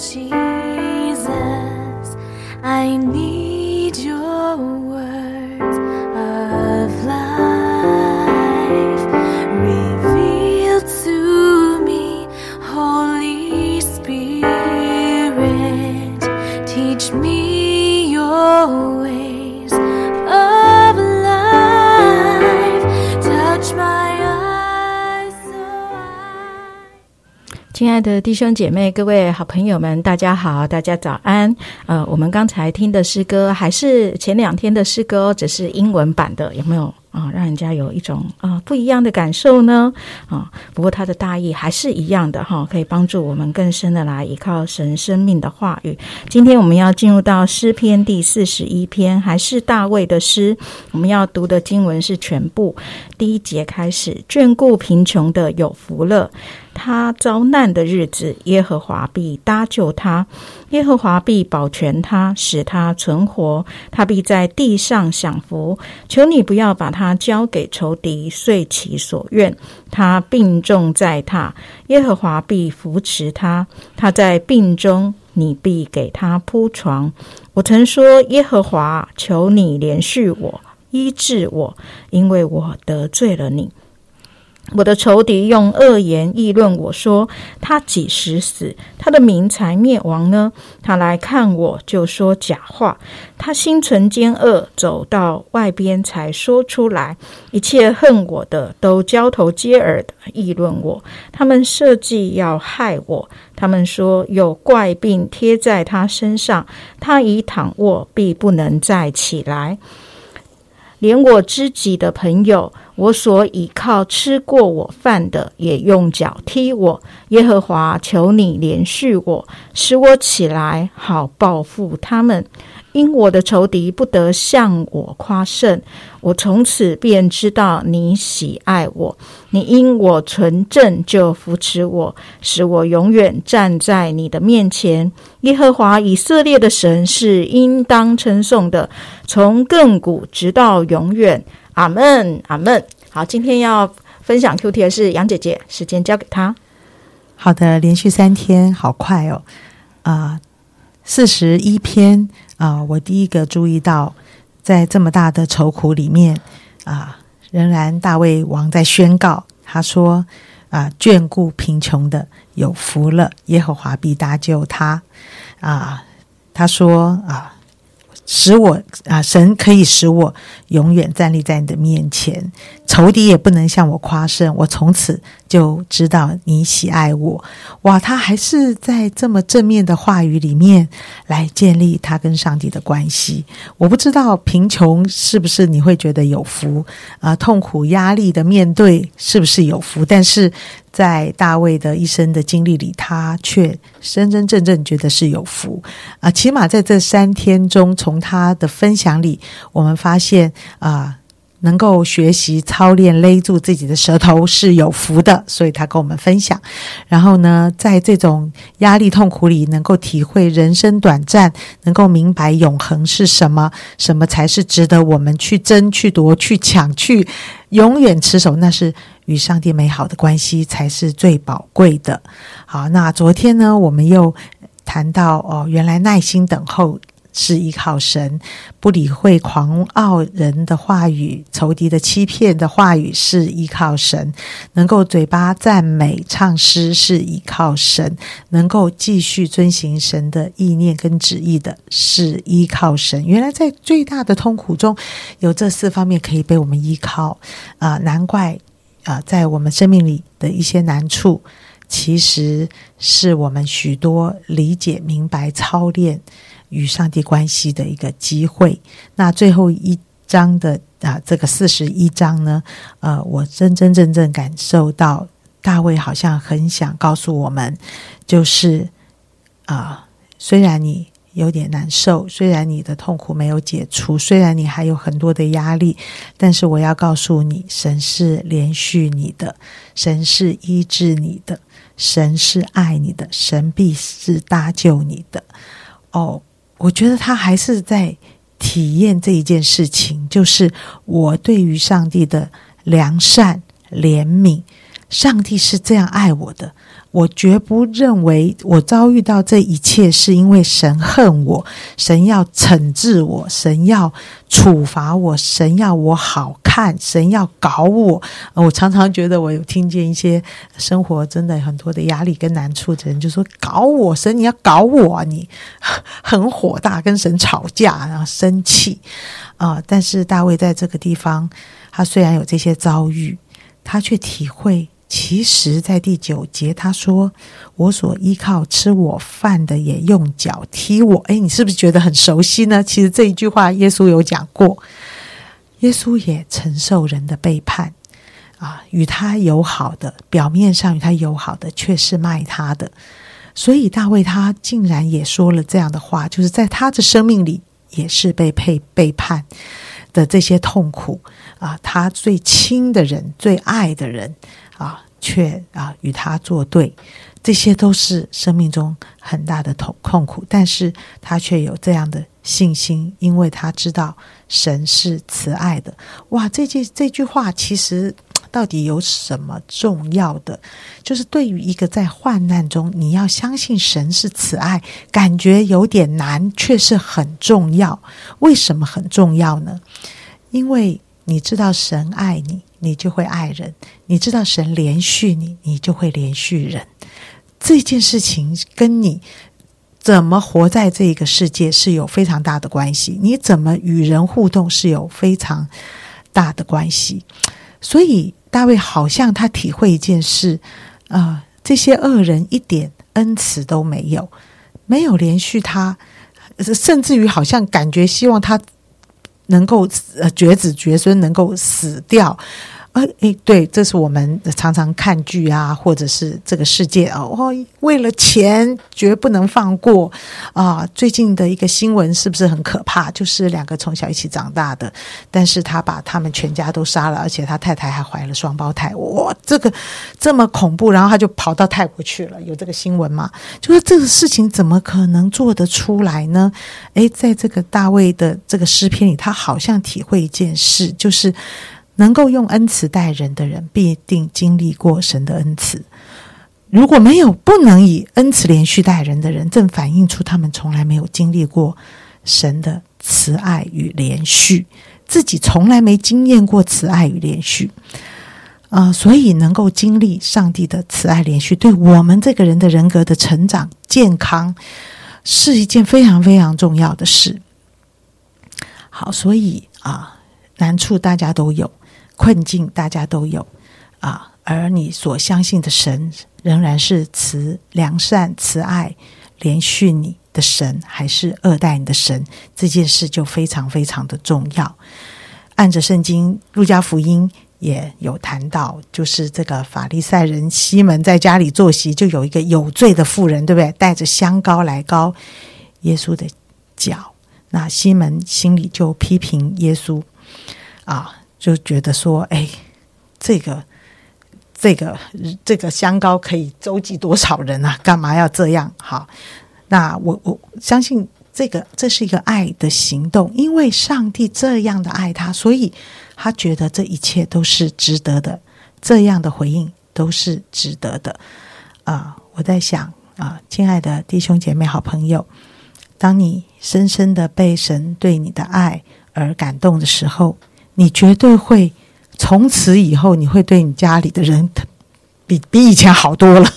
记忆亲爱的弟兄姐妹、各位好朋友们，大家好，大家早安。呃，我们刚才听的诗歌还是前两天的诗歌，只是英文版的，有没有啊？让人家有一种啊不一样的感受呢？啊，不过它的大意还是一样的哈，可以帮助我们更深的来依靠神生命的话语。今天我们要进入到诗篇第四十一篇，还是大卫的诗。我们要读的经文是全部，第一节开始，眷顾贫穷的有福了。他遭难的日子，耶和华必搭救他；耶和华必保全他，使他存活。他必在地上享福。求你不要把他交给仇敌，遂其所愿。他病重在榻，耶和华必扶持他。他在病中，你必给他铺床。我曾说：耶和华，求你怜恤我，医治我，因为我得罪了你。我的仇敌用恶言议论我说：“他几时死？他的名才灭亡呢？”他来看我，就说假话。他心存奸恶，走到外边才说出来。一切恨我的都交头接耳的议论我，他们设计要害我。他们说有怪病贴在他身上，他已躺卧必不能再起来。连我知己的朋友，我所倚靠吃过我饭的，也用脚踢我。耶和华，求你怜恤我，使我起来，好报复他们。因我的仇敌不得向我夸胜，我从此便知道你喜爱我。你因我纯正就扶持我，使我永远站在你的面前。耶和华以色列的神是应当称颂的，从亘古直到永远。阿门，阿门。好，今天要分享 Q T 的是杨姐姐，时间交给她。好的，连续三天，好快哦！啊、四十一篇啊、我第一个注意到，在这么大的愁苦里面啊、仍然大卫王在宣告，他说啊、眷顾贫穷的有福了，耶和华必搭救他啊、他说啊。使我啊，神可以使我永远站立在你的面前，仇敌也不能向我夸胜。我从此就知道你喜爱我。哇，他还是在这么正面的话语里面来建立他跟上帝的关系。我不知道贫穷是不是你会觉得有福啊、痛苦、压力的面对是不是有福？但是在大卫的一生的经历里，他却真真正正觉得是有福啊、起码在这三天中，从他的分享里，我们发现啊。能够学习操练勒住自己的舌头是有福的，所以他跟我们分享。然后呢，在这种压力痛苦里，能够体会人生短暂，能够明白永恒是什么，什么才是值得我们去争、去夺、去抢、去永远持守，那是与上帝美好的关系才是最宝贵的。好，那昨天呢，我们又谈到哦，原来耐心等候。是依靠神，不理会狂傲人的话语、仇敌的欺骗的话语，是依靠神；能够嘴巴赞美、唱诗，是依靠神；能够继续遵行神的意念跟旨意的，是依靠神。原来在最大的痛苦中，有这四方面可以被我们依靠啊、难怪啊、在我们生命里的一些难处，其实是我们许多理解、明白、操练。与上帝关系的一个机会。那最后一章的啊，这个四十一章呢，呃，我真真正正感受到大卫好像很想告诉我们，就是啊、虽然你有点难受，虽然你的痛苦没有解除，虽然你还有很多的压力，但是我要告诉你，神是连续你的，神是医治你的，神是爱你的，神必是搭救你的。哦，我觉得他还是在体验这一件事情，就是我对于上帝的良善、怜悯，上帝是这样爱我的。我绝不认为我遭遇到这一切是因为神恨我，神要惩治我，神要处罚我，神要我好看，神要搞我。我常常觉得，我有听见一些生活真的很多的压力跟难处的人，就说：“搞我，神你要搞我，你很火大，跟神吵架，然后生气啊。”但是大卫在这个地方，他虽然有这些遭遇，他却体会。其实，在第九节，他说：“我所依靠吃我饭的，也用脚踢我。”哎，你是不是觉得很熟悉呢？其实这一句话，耶稣有讲过。耶稣也承受人的背叛啊，与他友好的，表面上与他友好的，却是卖他的。所以大卫他竟然也说了这样的话，就是在他的生命里，也是被背背叛的这些痛苦啊，他最亲的人，最爱的人。却啊与他作对，这些都是生命中很大的痛痛苦，但是他却有这样的信心，因为他知道神是慈爱的。哇，这句这句话其实到底有什么重要的？就是对于一个在患难中，你要相信神是慈爱，感觉有点难，却是很重要。为什么很重要呢？因为你知道神爱你。你就会爱人，你知道神连续你，你就会连续人。这件事情跟你怎么活在这个世界是有非常大的关系，你怎么与人互动是有非常大的关系。所以大卫好像他体会一件事啊，这些恶人一点恩慈都没有，没有连续他，甚至于好像感觉希望他。能够呃绝子绝孙，能够死掉。呃，诶，对，这是我们常常看剧啊，或者是这个世界哦，为了钱绝不能放过啊。最近的一个新闻是不是很可怕？就是两个从小一起长大的，但是他把他们全家都杀了，而且他太太还怀了双胞胎。哇，这个这么恐怖，然后他就跑到泰国去了。有这个新闻吗？就是这个事情怎么可能做得出来呢？诶，在这个大卫的这个诗篇里，他好像体会一件事，就是。能够用恩慈待人的人，必定经历过神的恩慈。如果没有不能以恩慈连续待人的人，正反映出他们从来没有经历过神的慈爱与连续，自己从来没经验过慈爱与连续啊！所以，能够经历上帝的慈爱连续，对我们这个人的人格的成长、健康，是一件非常非常重要的事。好，所以啊，难处大家都有。困境大家都有啊，而你所相信的神仍然是慈良善慈爱连续你的神，还是恶待你的神？这件事就非常非常的重要。按着圣经路加福音也有谈到，就是这个法利赛人西门在家里坐席，就有一个有罪的妇人，对不对？带着香膏来膏耶稣的脚，那西门心里就批评耶稣啊。就觉得说，哎，这个、这个、这个香膏可以周济多少人啊？干嘛要这样？好，那我我相信这个这是一个爱的行动，因为上帝这样的爱他，所以他觉得这一切都是值得的，这样的回应都是值得的。啊，我在想啊，亲爱的弟兄姐妹、好朋友，当你深深的被神对你的爱而感动的时候。你绝对会从此以后，你会对你家里的人比比以前好多了。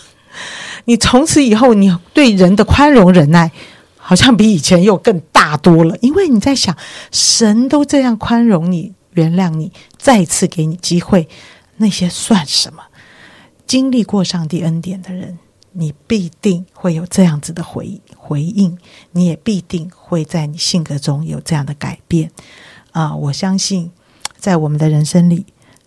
你从此以后，你对人的宽容忍耐，好像比以前又更大多了。因为你在想，神都这样宽容你、原谅你，再次给你机会，那些算什么？经历过上帝恩典的人，你必定会有这样子的回回应，你也必定会在你性格中有这样的改变啊！我相信。在我们的人生里，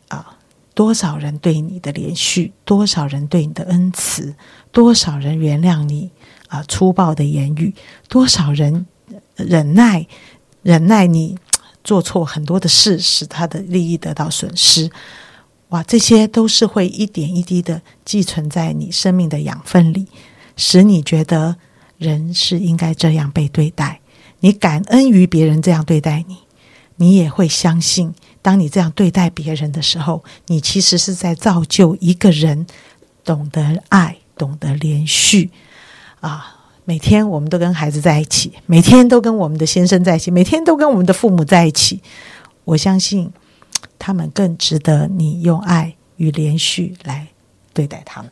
啊，多少人对你的连续，多少人对你的恩慈，多少人原谅你啊粗暴的言语，多少人忍耐忍耐你做错很多的事，使他的利益得到损失。哇，这些都是会一点一滴的寄存在你生命的养分里，使你觉得人是应该这样被对待，你感恩于别人这样对待你。你也会相信，当你这样对待别人的时候，你其实是在造就一个人懂得爱、懂得连续啊。每天我们都跟孩子在一起，每天都跟我们的先生在一起，每天都跟我们的父母在一起。我相信他们更值得你用爱与连续来对待他们。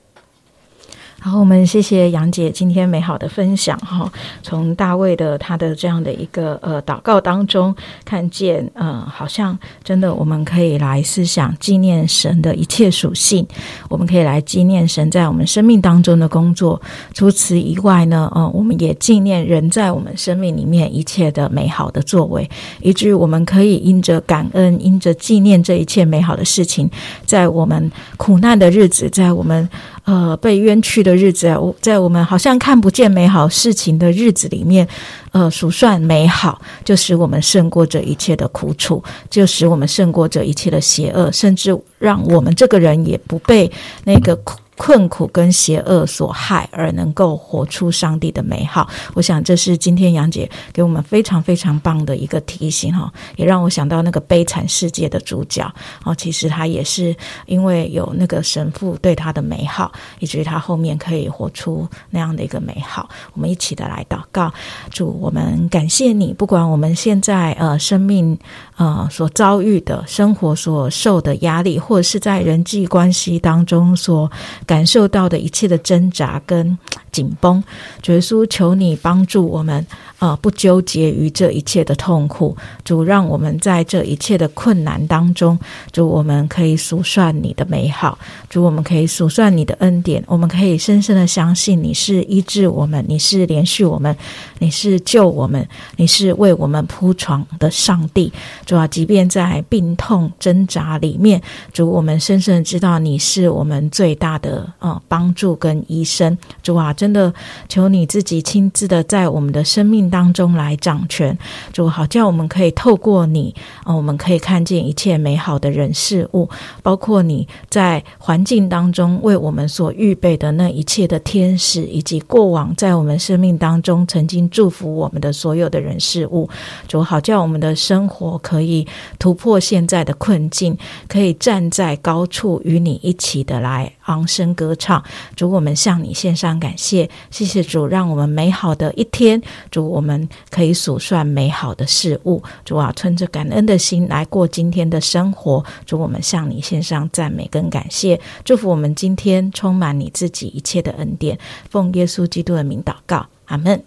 好，我们谢谢杨姐今天美好的分享哈。从大卫的他的这样的一个呃祷告当中，看见呃，好像真的我们可以来思想纪念神的一切属性，我们可以来纪念神在我们生命当中的工作。除此以外呢，呃，我们也纪念人在我们生命里面一切的美好的作为，以至于我们可以因着感恩，因着纪念这一切美好的事情，在我们苦难的日子，在我们。呃，被冤屈的日子，在我们好像看不见美好事情的日子里面，呃，数算美好，就使我们胜过这一切的苦楚，就使我们胜过这一切的邪恶，甚至让我们这个人也不被那个苦。困苦跟邪恶所害，而能够活出上帝的美好。我想这是今天杨姐给我们非常非常棒的一个提醒哈，也让我想到那个悲惨世界的主角哦，其实他也是因为有那个神父对他的美好，以至于他后面可以活出那样的一个美好。我们一起的来祷告，主我们感谢你，不管我们现在呃生命呃所遭遇的生活所受的压力，或者是在人际关系当中所。感受到的一切的挣扎跟紧绷，耶稣求你帮助我们啊，不纠结于这一切的痛苦。主让我们在这一切的困难当中，主我们可以数算你的美好，主我们可以数算你的恩典，我们可以深深的相信你是医治我们，你是连续我们，你是救我们，你是为我们铺床的上帝。主啊，即便在病痛挣扎里面，主我们深深的知道你是我们最大的。呃，帮助跟医生，主啊，真的求你自己亲自的在我们的生命当中来掌权，主好叫我们可以透过你，啊，我们可以看见一切美好的人事物，包括你在环境当中为我们所预备的那一切的天使，以及过往在我们生命当中曾经祝福我们的所有的人事物，主好叫我们的生活可以突破现在的困境，可以站在高处与你一起的来昂声。歌唱，主，我们向你献上感谢，谢谢主，让我们美好的一天，主，我们可以数算美好的事物，主啊，存着感恩的心来过今天的生活，主，我们向你献上赞美跟感谢，祝福我们今天充满你自己一切的恩典，奉耶稣基督的名祷告，阿门。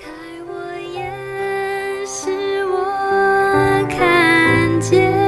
开我眼，使我看见。